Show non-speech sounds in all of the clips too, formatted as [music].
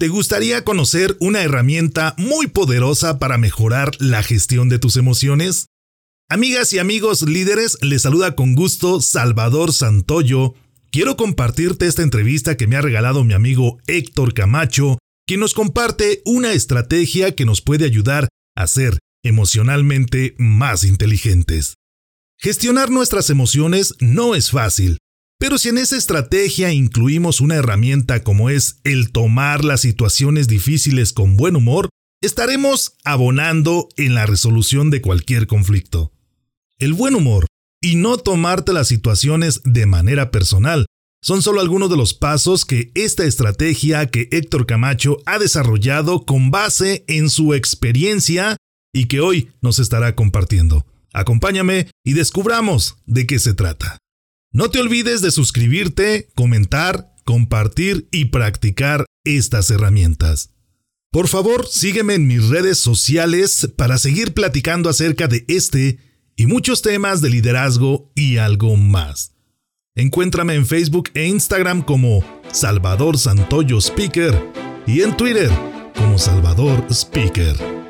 ¿Te gustaría conocer una herramienta muy poderosa para mejorar la gestión de tus emociones? Amigas y amigos líderes, les saluda con gusto Salvador Santoyo. Quiero compartirte esta entrevista que me ha regalado mi amigo Héctor Camacho, quien nos comparte una estrategia que nos puede ayudar a ser emocionalmente más inteligentes. Gestionar nuestras emociones no es fácil, pero si en esa estrategia incluimos una herramienta como es el tomar las situaciones difíciles con buen humor, estaremos abonando en la resolución de cualquier conflicto. El buen humor y no tomarte las situaciones de manera personal son solo algunos de los pasos que esta estrategia que Héctor Camacho ha desarrollado con base en su experiencia y que hoy nos estará compartiendo. Acompáñame y descubramos de qué se trata. No te olvides de suscribirte, comentar, compartir y practicar estas herramientas. Por favor, sígueme en mis redes sociales para seguir platicando acerca de este y muchos temas de liderazgo y algo más. Encuéntrame en Facebook e Instagram como Salvador Santoyo Speaker y en Twitter como Salvador Speaker.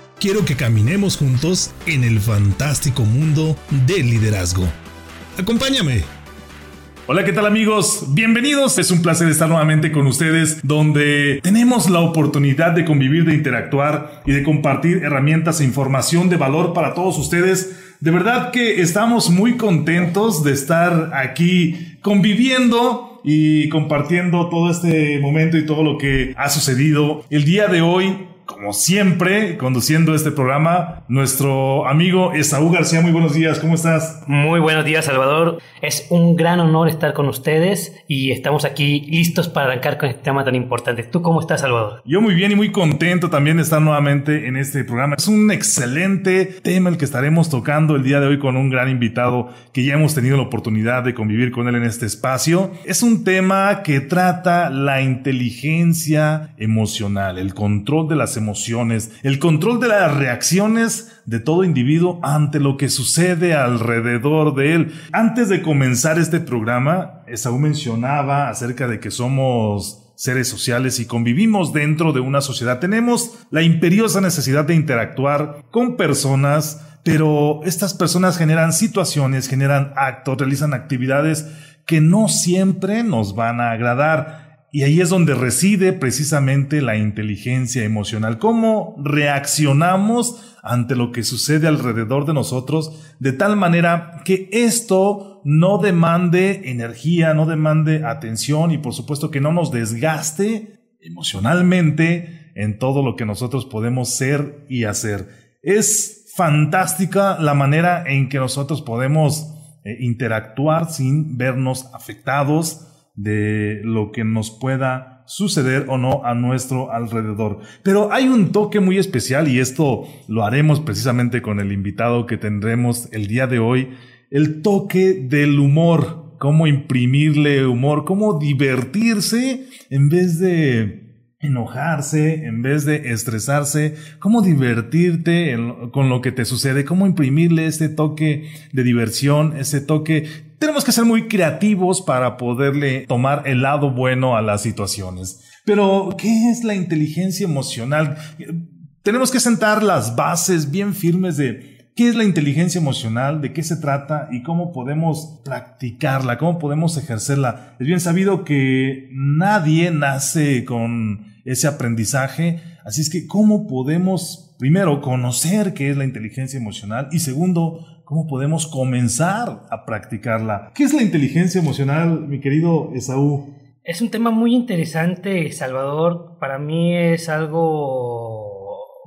quiero que caminemos juntos en el fantástico mundo del liderazgo. Acompáñame. Hola, ¿qué tal amigos? Bienvenidos. Es un placer estar nuevamente con ustedes donde tenemos la oportunidad de convivir, de interactuar y de compartir herramientas e información de valor para todos ustedes. De verdad que estamos muy contentos de estar aquí conviviendo y compartiendo todo este momento y todo lo que ha sucedido. El día de hoy como siempre, conduciendo este programa, nuestro amigo Esaú García. Muy buenos días, ¿cómo estás? Muy buenos días, Salvador. Es un gran honor estar con ustedes y estamos aquí listos para arrancar con este tema tan importante. ¿Tú cómo estás, Salvador? Yo muy bien y muy contento también de estar nuevamente en este programa. Es un excelente tema el que estaremos tocando el día de hoy con un gran invitado que ya hemos tenido la oportunidad de convivir con él en este espacio. Es un tema que trata la inteligencia emocional, el control de las emociones, el control de las reacciones de todo individuo ante lo que sucede alrededor de él. Antes de comenzar este programa, Esaú mencionaba acerca de que somos seres sociales y convivimos dentro de una sociedad. Tenemos la imperiosa necesidad de interactuar con personas, pero estas personas generan situaciones, generan actos, realizan actividades que no siempre nos van a agradar. Y ahí es donde reside precisamente la inteligencia emocional. ¿Cómo reaccionamos ante lo que sucede alrededor de nosotros de tal manera que esto no demande energía, no demande atención y por supuesto que no nos desgaste emocionalmente en todo lo que nosotros podemos ser y hacer? Es fantástica la manera en que nosotros podemos eh, interactuar sin vernos afectados, de lo que nos pueda suceder o no a nuestro alrededor. Pero hay un toque muy especial y esto lo haremos precisamente con el invitado que tendremos el día de hoy, el toque del humor, cómo imprimirle humor, cómo divertirse en vez de enojarse, en vez de estresarse, cómo divertirte con lo que te sucede, cómo imprimirle ese toque de diversión, ese toque. Tenemos que ser muy creativos para poderle tomar el lado bueno a las situaciones. Pero, ¿qué es la inteligencia emocional? Tenemos que sentar las bases bien firmes de ¿Qué es la inteligencia emocional? ¿De qué se trata? ¿Y cómo podemos practicarla? ¿Cómo podemos ejercerla? Es bien sabido que nadie nace con ese aprendizaje. Así es que, ¿cómo podemos, primero, conocer qué es la inteligencia emocional? Y segundo, ¿cómo podemos comenzar a practicarla? ¿Qué es la inteligencia emocional, mi querido Esaú? Es un tema muy interesante, Salvador. Para mí es algo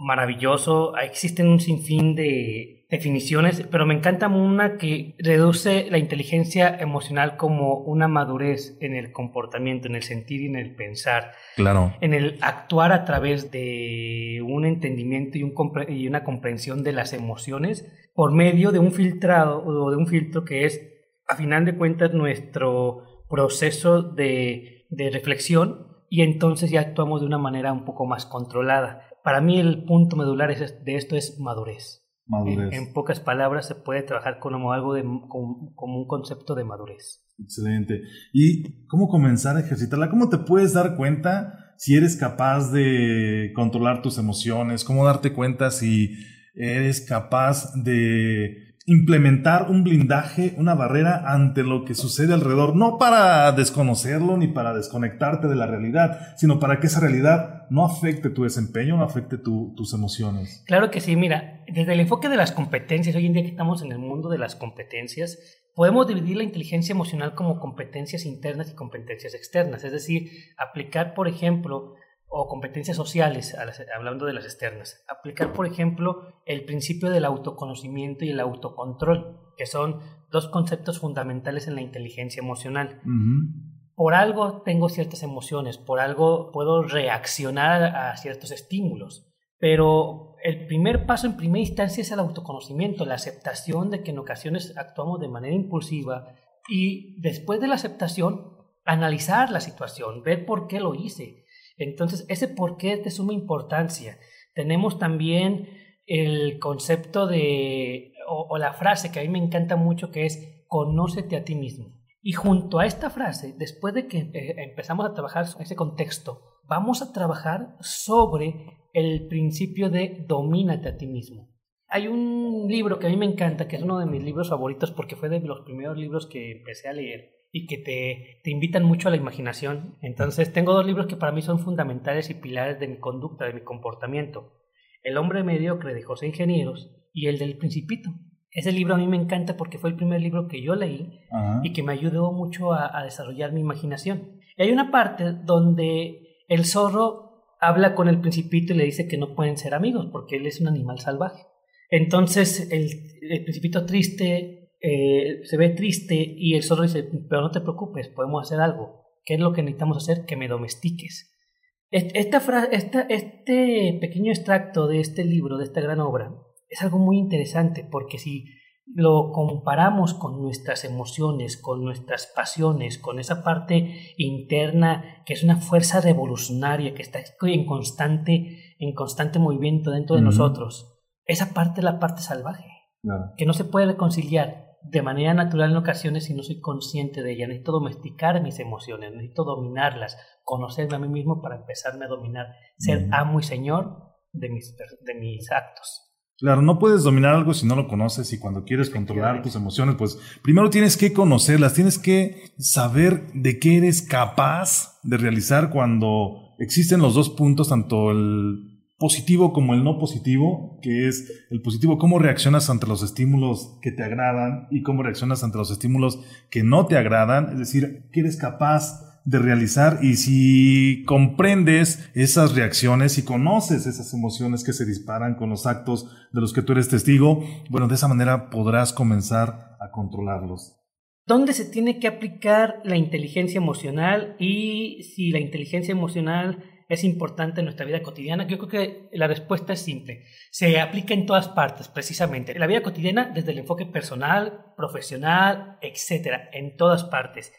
maravilloso. Existen un sinfín de definiciones, pero me encanta una que reduce la inteligencia emocional como una madurez en el comportamiento, en el sentir y en el pensar. Claro. En el actuar a través de un entendimiento y, un y una comprensión de las emociones por medio de un filtrado o de un filtro que es, a final de cuentas, nuestro proceso de, de reflexión y entonces ya actuamos de una manera un poco más controlada. Para mí el punto medular de esto es madurez. Madurez. En, pocas palabras se puede trabajar como algo de, como, como, un concepto de madurez. Excelente. ¿Y cómo comenzar a ejercitarla? ¿Cómo te puedes dar cuenta si eres capaz de controlar tus emociones? ¿Cómo darte cuenta si eres capaz de implementar un blindaje, una barrera ante lo que sucede alrededor, no para desconocerlo ni para desconectarte de la realidad, sino para que esa realidad no afecte tu desempeño, no afecte tus emociones. Claro que sí, mira, desde el enfoque de las competencias, hoy en día que estamos en el mundo de las competencias, podemos dividir la inteligencia emocional como competencias internas y competencias externas, es decir, aplicar, por ejemplo, o competencias sociales, hablando de las externas. Aplicar, por ejemplo, el principio del autoconocimiento y el autocontrol, que son dos conceptos fundamentales en la inteligencia emocional. Por algo tengo ciertas emociones, por algo puedo reaccionar a ciertos estímulos, pero el primer paso en primera instancia es el autoconocimiento, la aceptación de que en ocasiones actuamos de manera impulsiva y después de la aceptación, analizar la situación, ver por qué lo hice, entonces, ese por qué es de suma importancia. Tenemos también el concepto de, o, la frase que a mí me encanta mucho, que es conócete a ti mismo. Y junto a esta frase, después de que eh, empezamos a trabajar ese contexto, vamos a trabajar sobre el principio de domínate a ti mismo. Hay un libro que a mí me encanta, que es uno de mis libros favoritos porque fue de los primeros libros que empecé a leer, y que te, te, invitan mucho a la imaginación. Entonces tengo dos libros que para mí son fundamentales y pilares de mi conducta, de mi comportamiento. El hombre mediocre de José Ingenieros y el del Principito. Ese libro a mí me encanta porque fue el primer libro que yo leí y que me ayudó mucho a, a desarrollar mi imaginación. Y hay una parte donde el zorro habla con el Principito y le dice que no pueden ser amigos porque él es un animal salvaje. Entonces el, el Principito triste eh, se ve triste y el zorro dice, pero no te preocupes, podemos hacer algo. ¿Qué es lo que necesitamos hacer? Que me domestiques. Esta esta, este pequeño extracto de este libro, de esta gran obra, es algo muy interesante porque si lo comparamos con nuestras emociones, con nuestras pasiones, con esa parte interna que es una fuerza revolucionaria que está en constante, en constante movimiento dentro de nosotros, esa parte es la parte salvaje, que no se puede reconciliar de manera natural en ocasiones si no soy consciente de ella. Necesito domesticar mis emociones, necesito dominarlas, conocerme a mí mismo para empezarme a dominar, ser amo y señor de mis, de mis actos. Claro, no puedes dominar algo si no lo conoces y cuando quieres controlar tus emociones, pues primero tienes que conocerlas, tienes que saber de qué eres capaz de realizar cuando existen los dos puntos, tanto el positivo como el no positivo, que es el positivo, cómo reaccionas ante los estímulos que te agradan y cómo reaccionas ante los estímulos que no te agradan, es decir, qué eres capaz de realizar y si comprendes esas reacciones y conoces esas emociones que se disparan con los actos de los que tú eres testigo, bueno, de esa manera podrás comenzar a controlarlos. ¿Dónde se tiene que aplicar la inteligencia emocional y si la inteligencia emocional es importante en nuestra vida cotidiana? Yo creo que la respuesta es simple. Se aplica en todas partes, precisamente. En la vida cotidiana, desde el enfoque personal, profesional, etcétera, en todas partes.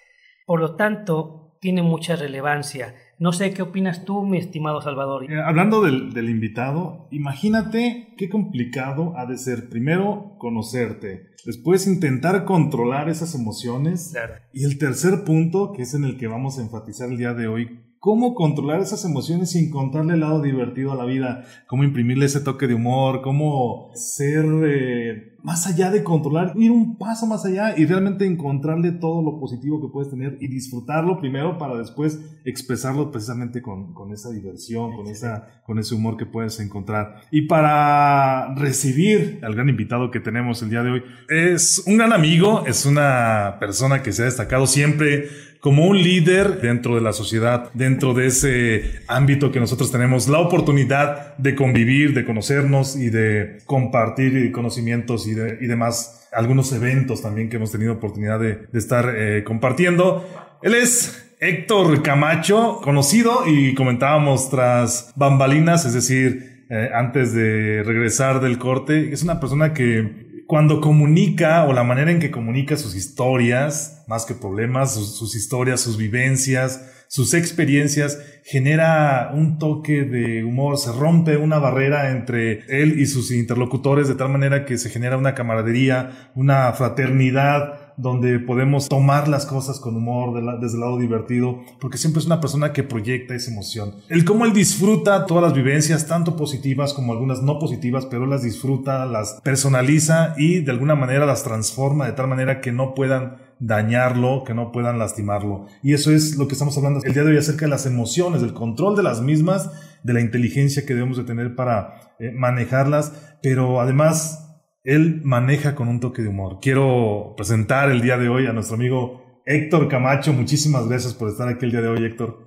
Por lo tanto, tiene mucha relevancia. No sé qué opinas tú, mi estimado Salvador. Eh, hablando del, del, invitado, imagínate qué complicado ha de ser primero conocerte, después intentar controlar esas emociones y el tercer punto, que es en el que vamos a enfatizar el día de hoy, cómo controlar esas emociones sin contarle el lado divertido a la vida, cómo imprimirle ese toque de humor, cómo ser eh, más allá de controlar, ir un paso más allá y realmente encontrarle todo lo positivo que puedes tener y disfrutarlo primero para después expresarlo precisamente con, con esa diversión, con, esa, con ese humor que puedes encontrar. Y para recibir al gran invitado que tenemos el día de hoy, es un gran amigo, es una persona que se ha destacado siempre como un líder dentro de la sociedad, dentro de ese ámbito que nosotros tenemos la oportunidad de convivir, de conocernos y de compartir conocimientos y, y demás, algunos eventos también que hemos tenido oportunidad de, estar eh, compartiendo. Él es Héctor Camacho, conocido y comentábamos tras bambalinas, es decir, eh, antes de regresar del corte, es una persona que cuando comunica o la manera en que comunica sus historias, más que problemas, sus, historias, sus vivencias, sus experiencias, genera un toque de humor, se rompe una barrera entre él y sus interlocutores de tal manera que se genera una camaradería, una fraternidad, donde podemos tomar las cosas con humor, desde el lado divertido, porque siempre es una persona que proyecta esa emoción. El cómo él disfruta todas las vivencias, tanto positivas como algunas no positivas, pero las disfruta, las personaliza y de alguna manera las transforma de tal manera que no puedan dañarlo, que no puedan lastimarlo. Y eso es lo que estamos hablando el día de hoy acerca de las emociones, del control de las mismas, de la inteligencia que debemos de tener para eh, manejarlas, pero además él maneja con un toque de humor. Quiero presentar el día de hoy a nuestro amigo Héctor Camacho. Muchísimas gracias por estar aquí el día de hoy, Héctor.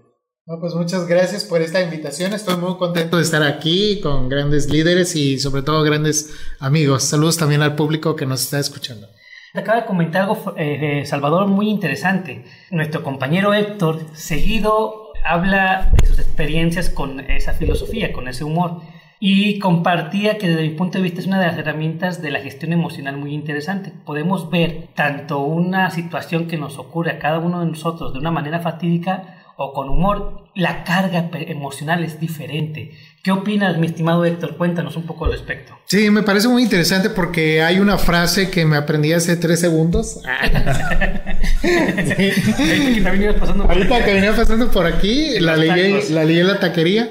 pues muchas gracias por esta invitación. Estoy muy contento de estar aquí con grandes líderes y sobre todo grandes amigos. Saludos también al público que nos está escuchando. Acaba de comentar algo, eh, Salvador, muy interesante. Nuestro compañero Héctor seguido habla de sus experiencias con esa filosofía, con ese humor y compartía que desde mi punto de vista es una de las herramientas de la gestión emocional muy interesante. Podemos ver tanto una situación que nos ocurre a cada uno de nosotros de una manera fatídica o con humor, la carga emocional es diferente. ¿Qué opinas, mi estimado Héctor? Cuéntanos un poco al respecto. Sí, me parece muy interesante porque hay una frase que me aprendí hace tres segundos. [laughs] Ahorita que venía pasando por aquí, la leí, la leí en la taquería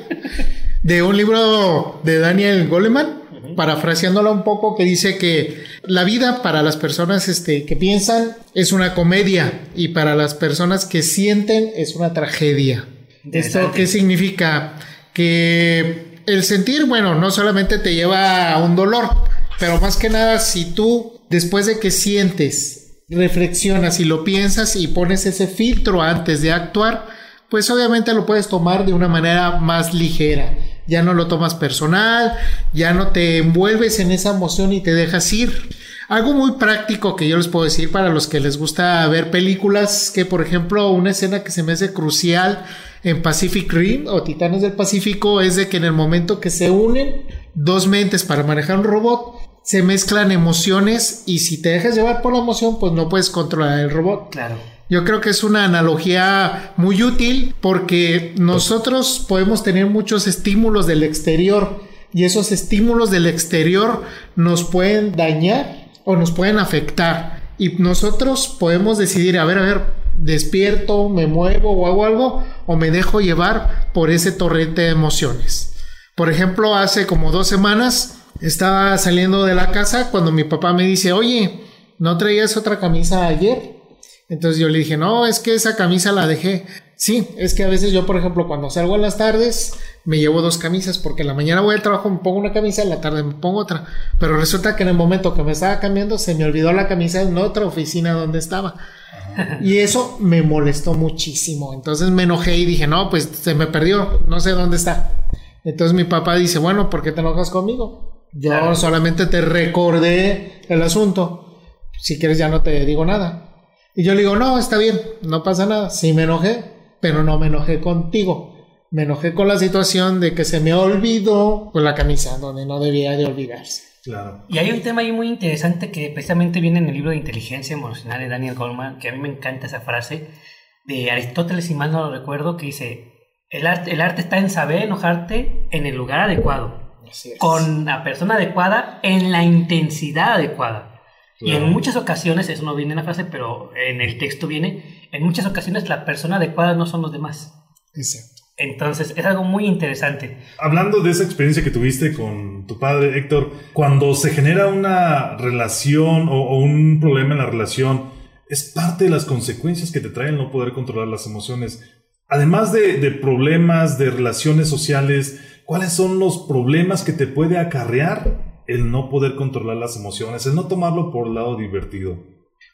de un libro de Daniel Goleman, parafraseándolo un poco, que dice que la vida para las personas este, que piensan es una comedia y para las personas que sienten es una tragedia. ¿Esto qué significa? Que el sentir, bueno, no solamente te lleva a un dolor, pero más que nada si tú, después de que sientes, reflexionas y lo piensas y pones ese filtro antes de actuar, pues obviamente lo puedes tomar de una manera más ligera. Ya no lo tomas personal, ya no te envuelves en esa emoción y te dejas ir. Algo muy práctico que yo les puedo decir para los que les gusta ver películas, que por ejemplo una escena que se me hace crucial en Pacific Rim o Titanes del Pacífico es de que en el momento que se unen dos mentes para manejar un robot, se mezclan emociones y si te dejas llevar por la emoción, pues no puedes controlar el robot. Claro. Yo creo que es una analogía muy útil porque nosotros podemos tener muchos estímulos del exterior y esos estímulos del exterior nos pueden dañar o nos pueden afectar. Y nosotros podemos decidir, a ver, a ver, despierto, me muevo o hago algo o me dejo llevar por ese torrente de emociones. Por ejemplo, hace como dos semanas estaba saliendo de la casa cuando mi papá me dice, oye, ¿no traías otra camisa ayer? Entonces yo le dije, no, es que esa camisa la dejé. Sí, es que a veces yo, por ejemplo, cuando salgo en las tardes, me llevo dos camisas, porque en la mañana voy al trabajo, me pongo una camisa, en la tarde me pongo otra. Pero resulta que en el momento que me estaba cambiando, se me olvidó la camisa en otra oficina donde estaba. Y eso me molestó muchísimo. Entonces me enojé y dije, no, pues se me perdió, no sé dónde está. Entonces mi papá dice, bueno, ¿por qué te enojas conmigo? Yo solamente te recordé el asunto. Si quieres ya no te digo nada. Y yo le digo, no, está bien, no pasa nada. Sí me enojé, pero no me enojé contigo. Me enojé con la situación de que se me olvidó con la camisa, donde no debía de olvidarse. Claro. Y hay un tema ahí muy interesante que precisamente viene en el libro de Inteligencia Emocional de Daniel Goleman, que a mí me encanta esa frase, de Aristóteles, si mal no lo recuerdo, que dice, el arte, el arte está en saber enojarte en el lugar adecuado, con la persona adecuada, en la intensidad adecuada. Y en muchas ocasiones, eso no viene en la frase, pero en el texto viene, en muchas ocasiones la persona adecuada no son los demás. Exacto. Entonces, es algo muy interesante. Hablando de esa experiencia que tuviste con tu padre, Héctor, cuando se genera una relación o, un problema en la relación, es parte de las consecuencias que te traen no poder controlar las emociones. Además de, de problemas de relaciones sociales, ¿cuáles son los problemas que te puede acarrear el no poder controlar las emociones, el no tomarlo por lado divertido?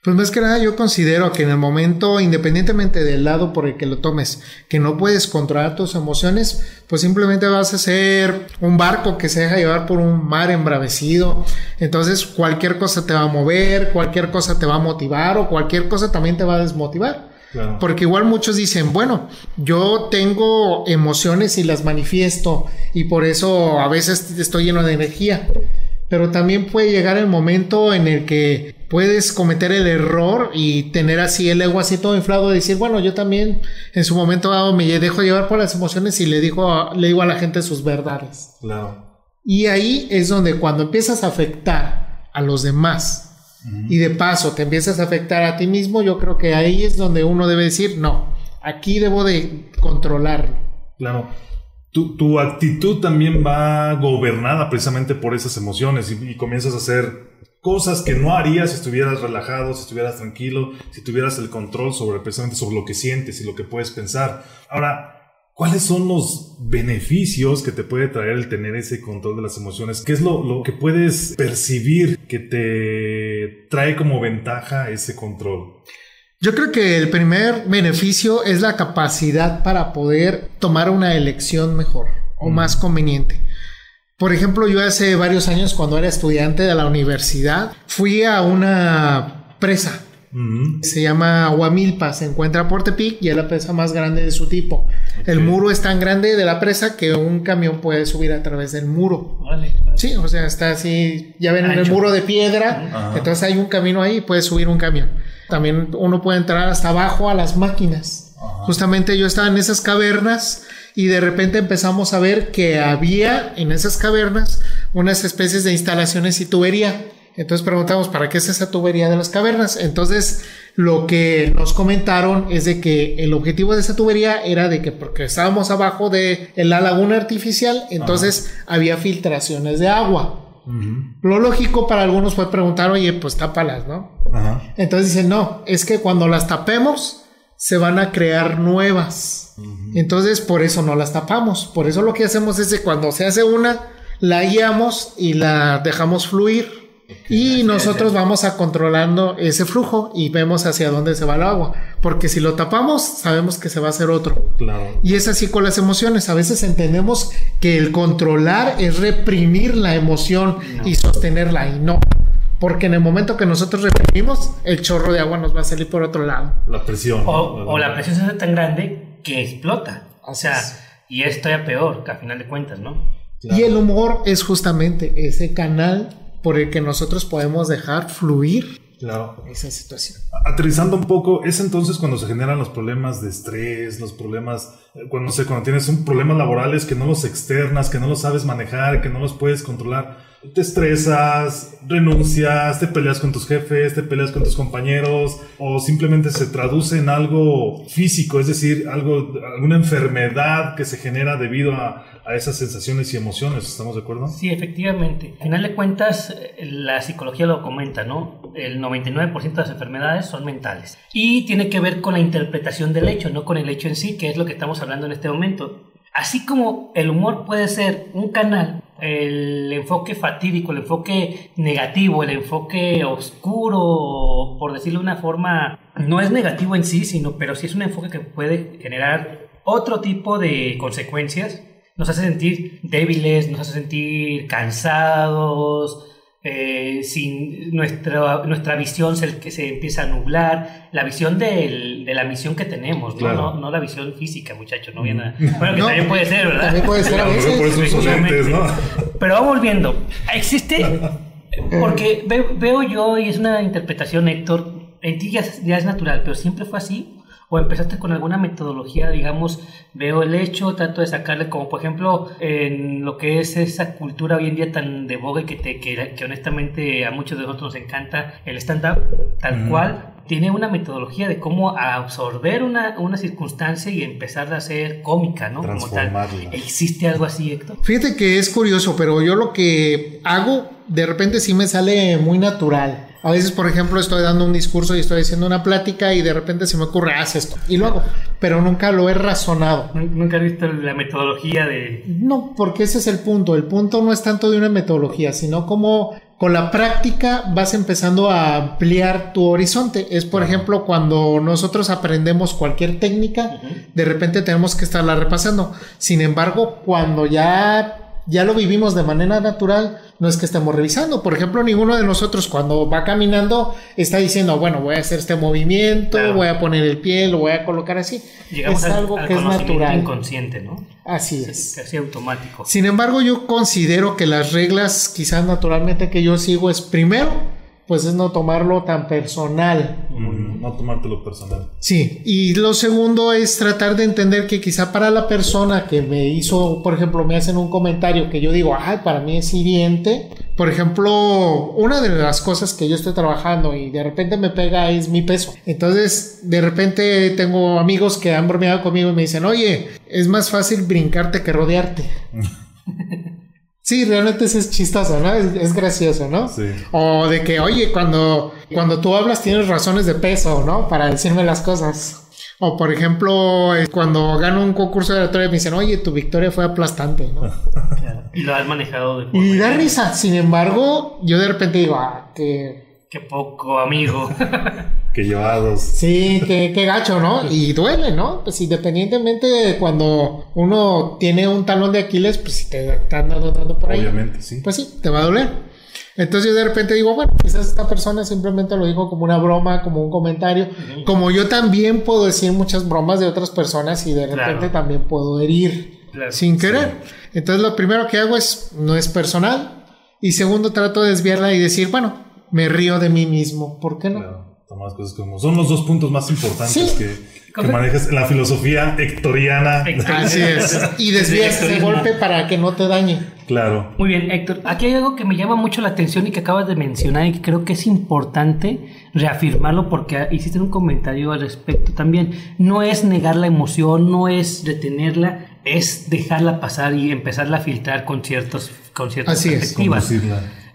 Pues más que nada yo considero que en el momento, independientemente del lado por el que lo tomes, que no puedes controlar tus emociones, pues simplemente vas a ser un barco que se deja llevar por un mar embravecido. Entonces cualquier cosa te va a mover, cualquier cosa te va a motivar o cualquier cosa también te va a desmotivar. Porque igual muchos dicen, bueno, yo tengo emociones y las manifiesto y por eso a veces estoy lleno de energía pero también puede llegar el momento en el que puedes cometer el error y tener así el ego así todo inflado y decir, bueno, yo también en su momento dado me dejo llevar por las emociones y le digo, le digo a la gente sus verdades. Claro. Y ahí es donde cuando empiezas a afectar a los demás y de paso te empiezas a afectar a ti mismo, yo creo que ahí es donde uno debe decir, no, aquí debo de controlarlo. Claro tu, actitud también va gobernada precisamente por esas emociones y, comienzas a hacer cosas que no harías si estuvieras relajado, si estuvieras tranquilo, si tuvieras el control sobre precisamente sobre lo que sientes y lo que puedes pensar. Ahora, ¿cuáles son los beneficios que te puede traer el tener ese control de las emociones? ¿Qué es lo, lo que puedes percibir que te trae como ventaja ese control? Yo creo que el primer beneficio es la capacidad para poder tomar una elección mejor o más conveniente. Por ejemplo, yo hace varios años cuando era estudiante de la universidad fui a una presa. Se llama Huamilpa, se encuentra por Tepic y es la presa más grande de su tipo. El muro es tan grande de la presa que un camión puede subir a través del muro. Sí, o sea, está así, ya ven en el muro de piedra, entonces hay un camino ahí y puede subir un camión. También uno puede entrar hasta abajo a las máquinas. Justamente yo estaba en esas cavernas y de repente empezamos a ver que había en esas cavernas unas especies de instalaciones y tubería. Entonces preguntamos, ¿para qué es esa tubería de las cavernas? Entonces lo que nos comentaron es de que el objetivo de esa tubería era de que porque estábamos abajo de la laguna artificial, entonces había filtraciones de agua. Lo lógico para algunos fue preguntar, oye, pues tápalas, ¿no? Entonces dicen, no, es que cuando las tapemos se van a crear nuevas. Entonces por eso no las tapamos. Por eso lo que hacemos es que cuando se hace una, la guiamos y la dejamos fluir. Y nosotros vamos a controlando ese flujo y vemos hacia dónde se va el agua. Porque si lo tapamos, sabemos que se va a hacer otro. Y es así con las emociones. A veces entendemos que el controlar es reprimir la emoción y sostenerla y no. Porque en el momento que nosotros reprimimos, el chorro de agua nos va a salir por otro lado. La presión. O, la presión se hace tan grande que explota. O sea, y esto ya peor, que a final de cuentas, ¿no? Y el humor es justamente ese canal por el que nosotros podemos dejar fluir claro. esa situación. Aterrizando un poco, es entonces cuando se generan los problemas de estrés, los problemas, eh, cuando, sé, cuando tienes un problemas laborales que no los externas, que no los sabes manejar, que no los puedes controlar te estresas, renuncias, te peleas con tus jefes, te peleas con tus compañeros, o simplemente se traduce en algo físico, es decir, algo, alguna enfermedad que se genera debido a, esas sensaciones y emociones. ¿Estamos de acuerdo? Sí, efectivamente. Al final de cuentas, la psicología lo comenta, ¿no? El 99% de las enfermedades son mentales. Y tiene que ver con la interpretación del hecho, no con el hecho en sí, que es lo que estamos hablando en este momento. Así como el humor puede ser un canal, el enfoque fatídico, el enfoque negativo, el enfoque oscuro, por decirlo de una forma, no es negativo en sí, sino, pero sí es un enfoque que puede generar otro tipo de consecuencias. Nos hace sentir débiles, nos hace sentir cansados, eh, sin nuestra, nuestra visión se, que se empieza a nublar, la visión de la misión que tenemos, ¿no? No, la visión física, muchachos, no viene Bueno, que también puede ser, ¿verdad? También puede ser a veces. ¿no? Pero vamos volviendo. Existe, [laughs] porque veo, yo, y es una interpretación, Héctor, en ti ya, es natural, pero siempre fue así. ¿O empezaste con alguna metodología, digamos, veo el hecho, trato de sacarle, como por ejemplo, en lo que es esa cultura hoy en día tan de boga que, te, que, que honestamente a muchos de nosotros nos encanta el stand-up, tal cual, tiene una metodología de cómo absorber una, una circunstancia y empezar a ser cómica, ¿no? Como tal. ¿Existe algo así, Héctor? Fíjate que es curioso, pero yo lo que hago de repente sí me sale muy natural. A veces, por ejemplo, estoy dando un discurso y estoy haciendo una plática y de repente se me ocurre, haz esto. Y lo hago, pero nunca lo he razonado. ¿Nunca has visto la metodología de...? No, porque ese es el punto. El punto no es tanto de una metodología, sino como con la práctica vas empezando a ampliar tu horizonte. Es, por ejemplo, cuando nosotros aprendemos cualquier técnica, de repente tenemos que estarla repasando. Sin embargo, cuando ya ya lo vivimos de manera natural, no es que estemos revisando. Por ejemplo, ninguno de nosotros cuando va caminando está diciendo, bueno, voy a hacer este movimiento, voy a poner el pie, lo voy a colocar así. es algo que es natural. inconsciente, ¿no? Así es. Casi automático. Sin embargo, yo considero que las reglas, quizás naturalmente que yo sigo, es primero, pues es no tomarlo tan personal. No tomártelo personal. Sí, y lo segundo es tratar de entender que quizá para la persona que me hizo, por ejemplo, me hacen un comentario que yo digo, ay, para mí es hiriente. Por ejemplo, una de las cosas que yo estoy trabajando y de repente me pega es mi peso. Entonces, de repente tengo amigos que han bromeado conmigo y me dicen, oye, es más fácil brincarte que rodearte. [laughs] Sí, realmente es chistoso, ¿no? Es, gracioso, ¿no? Sí. O de que, oye, cuando, cuando tú hablas tienes razones de peso, ¿no? Para decirme las cosas. O por ejemplo, cuando gano un concurso de oratoria me dicen, oye, tu victoria fue aplastante, ¿no? [laughs] Y lo has manejado de Y da risa. Sin embargo, yo de repente digo, ah, que... Qué poco, amigo. [laughs] que llevados. Sí, qué, gacho, ¿no? Y duele, ¿no? Pues independientemente de cuando uno tiene un talón de Aquiles, pues si te están dando, por ahí. Obviamente, sí. Pues sí, te va a doler. Entonces yo de repente digo, bueno, quizás esta persona simplemente lo dijo como una broma, como un comentario. Como yo también puedo decir muchas bromas de otras personas y de repente también puedo herir sin querer. Entonces lo primero que hago es, no es personal. Y segundo, trato de desviarla y decir, bueno, me río de mí mismo. ¿Por qué no? Como son los dos puntos más importantes que, manejas en la filosofía hectoriana. Así es. Y desvías el golpe para que no te dañe. Claro. Muy bien, Héctor. Aquí hay algo que me llama mucho la atención y que acabas de mencionar y que creo que es importante reafirmarlo porque hiciste un comentario al respecto también. No es negar la emoción, no es detenerla, es dejarla pasar y empezarla a filtrar con, ciertos, con ciertas Así perspectivas.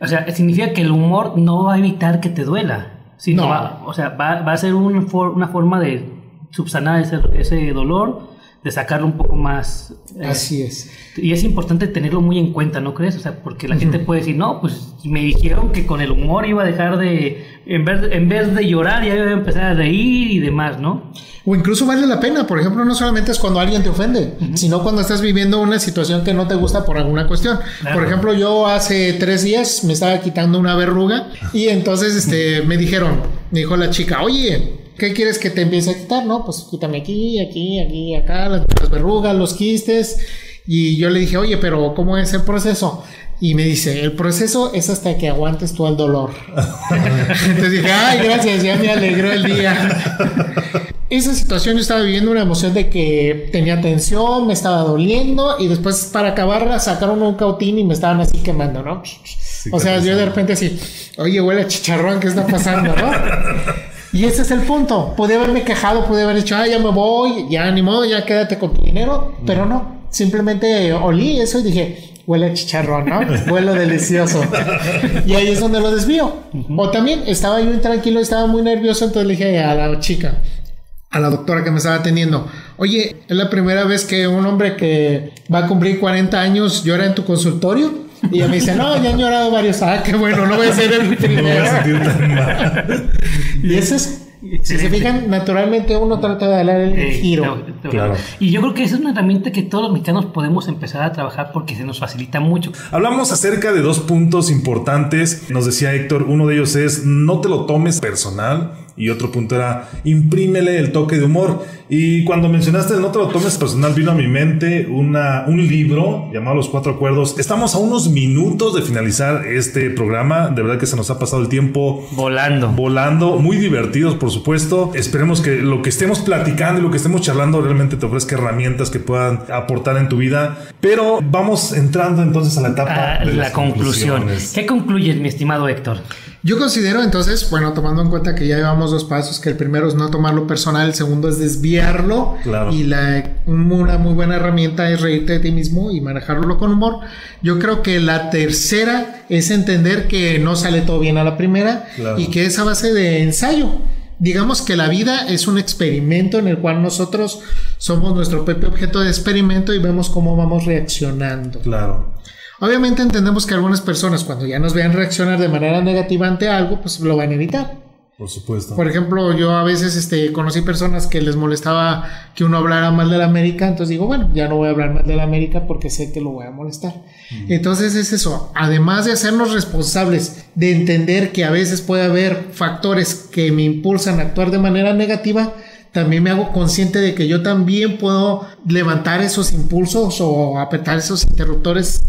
o sea, significa que el humor no va a evitar que te duela no. Va, o sea, va, va a ser un una forma de subsanar ese, ese dolor, de sacarlo un poco más. Eh, Así es. Y es importante tenerlo muy en cuenta, ¿no crees? O sea, porque la gente puede decir, no, pues me dijeron que con el humor iba a dejar de, en vez, en vez de llorar, ya iba a empezar a reír y demás, ¿no? O incluso vale la pena, por ejemplo, no solamente es cuando alguien te ofende, sino cuando estás viviendo una situación que no te gusta por alguna cuestión. Por ejemplo, yo hace tres días me estaba quitando una verruga y entonces este, me dijeron, me dijo la chica, oye, ¿qué quieres que te empiece a quitar? No, pues quítame aquí, aquí, aquí, acá, las, las verrugas, los quistes. Y yo le dije, oye, pero ¿cómo es el proceso? Y me dice, el proceso es hasta que aguantes tú el dolor. [laughs] Entonces dije, ay, gracias, ya me alegró el día. Esa situación yo estaba viviendo una emoción de que tenía tensión, me estaba doliendo y después para acabarla sacaron un cautín y me estaban así quemando, ¿no? o sea, yo de repente así, oye, huele a chicharrón, ¿qué está pasando, no? Y ese es el punto. Pude haberme quejado, pude haber dicho, ah, ya me voy, ya ni modo, ya quédate con tu dinero, pero no. Simplemente olí eso y dije, huele a chicharrón, ¿no? Huele delicioso. Y ahí es donde lo desvío. O también estaba yo intranquilo, estaba muy nervioso, entonces le dije a la chica, a la doctora que me estaba atendiendo, oye, es la primera vez que un hombre que va a cumplir 40 años llora en tu consultorio. Y ella me dice, no, ya han llorado varios. Ah, qué bueno, no voy a ser el [laughs] primero. y eso es si se fijan, naturalmente uno trata de darle el giro. Claro. Y yo creo que esa es una herramienta que todos los mexicanos podemos empezar a trabajar porque se nos facilita mucho. Hablamos acerca de dos puntos importantes. Nos decía Héctor, uno de ellos es no te lo tomes personal y otro punto era imprímele el toque de humor. Y cuando mencionaste no te lo tomes personal, vino a mi mente una, un libro llamado Los Cuatro Acuerdos. Estamos a unos minutos de finalizar este programa. De verdad que se nos ha pasado el tiempo volando. Volando, muy divertidos, por supuesto. Esperemos que lo que estemos platicando y lo que estemos charlando realmente te ofrezca herramientas que puedan aportar en tu vida. Pero vamos entrando entonces a la etapa ah, de la conclusión. ¿Qué concluyes, mi estimado Héctor? Yo considero entonces, bueno, tomando en cuenta que ya llevamos dos pasos, que el primero es no tomarlo personal, el segundo es desviarlo y la, una muy buena herramienta es reírte de ti mismo y manejarlo con humor. Yo creo que la tercera es entender que no sale todo bien a la primera y que es a base de ensayo. Digamos que la vida es un experimento en el cual nosotros somos nuestro propio objeto de experimento y vemos cómo vamos reaccionando. Claro. Obviamente entendemos que algunas personas cuando ya nos vean reaccionar de manera negativa ante algo, pues lo van a evitar. Por supuesto. Por ejemplo, yo a veces este, conocí personas que les molestaba que uno hablara mal de la América, entonces digo, bueno, ya no voy a hablar mal de la América porque sé que lo voy a molestar. Entonces es eso, además de hacernos responsables de entender que a veces puede haber factores que me impulsan a actuar de manera negativa, también me hago consciente de que yo también puedo levantar esos impulsos o apretar esos interruptores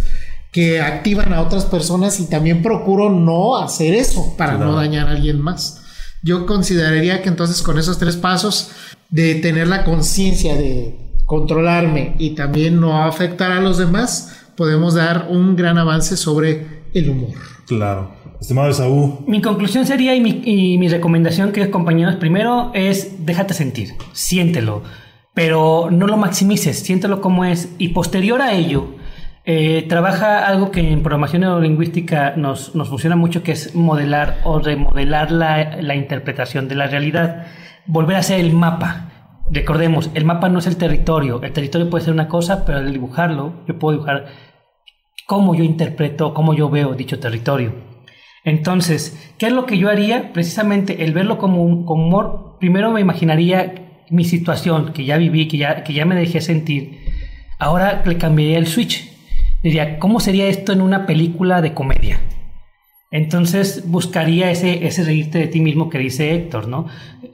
que activan a otras personas y también procuro no hacer eso para no dañar a alguien más. Yo consideraría que entonces con esos tres pasos de tener la conciencia de controlarme y también no afectar a los demás, podemos dar un gran avance sobre el humor. Claro. Estimado Saúl. Mi conclusión sería y mi, y mi recomendación, que compañeros, primero es déjate sentir, siéntelo, pero no lo maximices, siéntelo como es y posterior a ello, eh, trabaja algo que en programación neurolingüística nos, nos funciona mucho, que es modelar o remodelar la, la interpretación de la realidad. Volver a ser el mapa. Recordemos, el mapa no es el territorio. El territorio puede ser una cosa, pero al dibujarlo, yo puedo dibujar cómo yo interpreto, cómo yo veo dicho territorio. Entonces, ¿qué es lo que yo haría? Precisamente el verlo como, un, como humor, primero me imaginaría mi situación que ya viví, que ya, que ya me dejé sentir. Ahora le cambiaría el switch diría, ¿cómo sería esto en una película de comedia? Entonces buscaría ese, ese reírte de ti mismo que dice Héctor, ¿no?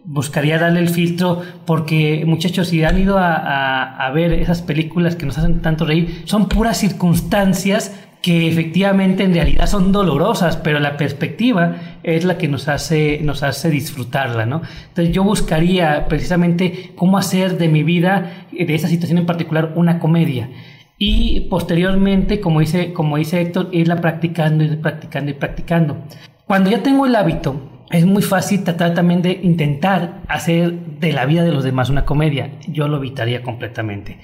Buscaría darle el filtro porque muchachos, si han ido a, ver esas películas que nos hacen tanto reír, son puras circunstancias que efectivamente en realidad son dolorosas, pero la perspectiva es la que nos hace, nos hace disfrutarla, ¿no? Entonces yo buscaría precisamente cómo hacer de mi vida, de esa situación en particular, una comedia y posteriormente, como dice, como dice Héctor, irla practicando, ir practicando y practicando. Cuando ya tengo el hábito, es muy fácil tratar también de intentar hacer de la vida de los demás una comedia. Yo lo evitaría completamente.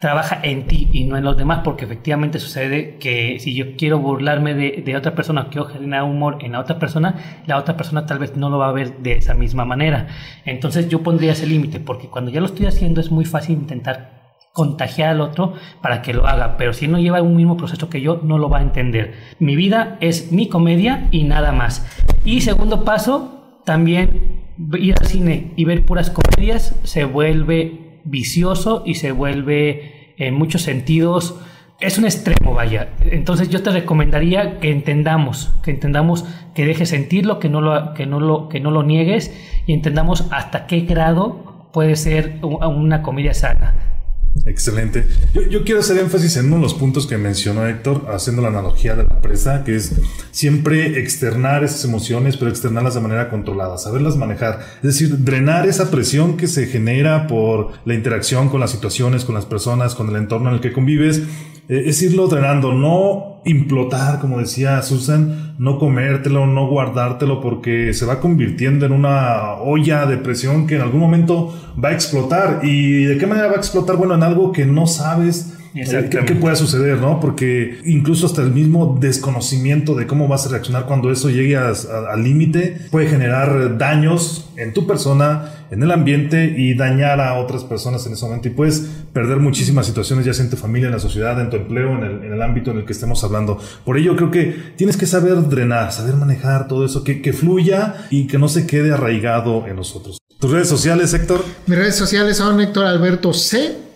Trabaja en ti y no en los demás, porque efectivamente sucede que si yo quiero burlarme de, de otra persona, quiero generar humor en la otra persona, la otra persona tal vez no lo va a ver de esa misma manera. Entonces yo pondría ese límite, porque cuando ya lo estoy haciendo es muy fácil intentar contagiar al otro para que lo haga, pero si no lleva un mismo proceso que yo, no lo va a entender. Mi vida es mi comedia y nada más. Y segundo paso, también ir al cine y ver puras comedias se vuelve vicioso y se vuelve en muchos sentidos es un extremo, vaya. Entonces yo te recomendaría que entendamos, que entendamos que dejes sentirlo, que no lo, que no lo, que no lo niegues y entendamos hasta qué grado puede ser una comedia sana. Excelente. Yo, quiero hacer énfasis en uno de los puntos que mencionó Héctor, haciendo la analogía de la presa, que es siempre externar esas emociones, pero externarlas de manera controlada, saberlas manejar. Es decir, drenar esa presión que se genera por la interacción con las situaciones, con las personas, con el entorno en el que convives es irlo drenando, no implotar, como decía Susan, no comértelo, no guardártelo, porque se va convirtiendo en una olla de presión que en algún momento va a explotar. ¿Y de qué manera va a explotar? Bueno, en algo que no sabes eh, ¿Qué, puede suceder, no? Porque incluso hasta el mismo desconocimiento de cómo vas a reaccionar cuando eso llegue al límite puede generar daños en tu persona, en el ambiente y dañar a otras personas en ese momento. Y puedes perder muchísimas situaciones, ya sea en tu familia, en la sociedad, en tu empleo, en el, en el ámbito en el que estemos hablando. Por ello, creo que tienes que saber drenar, saber manejar todo eso, que, que fluya y que no se quede arraigado en nosotros. ¿Tus redes sociales, Héctor? Mis redes sociales son Héctor Alberto C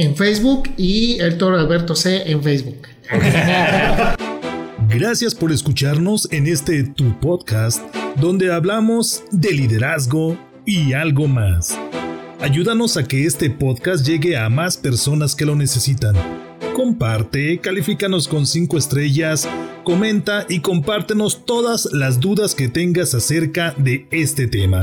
en Facebook y el Toro Alberto C en Facebook. [laughs] Gracias por escucharnos en este tu podcast donde hablamos de liderazgo y algo más. Ayúdanos a que este podcast llegue a más personas que lo necesitan. Comparte, califícanos con 5 estrellas, comenta y compártenos todas las dudas que tengas acerca de este tema.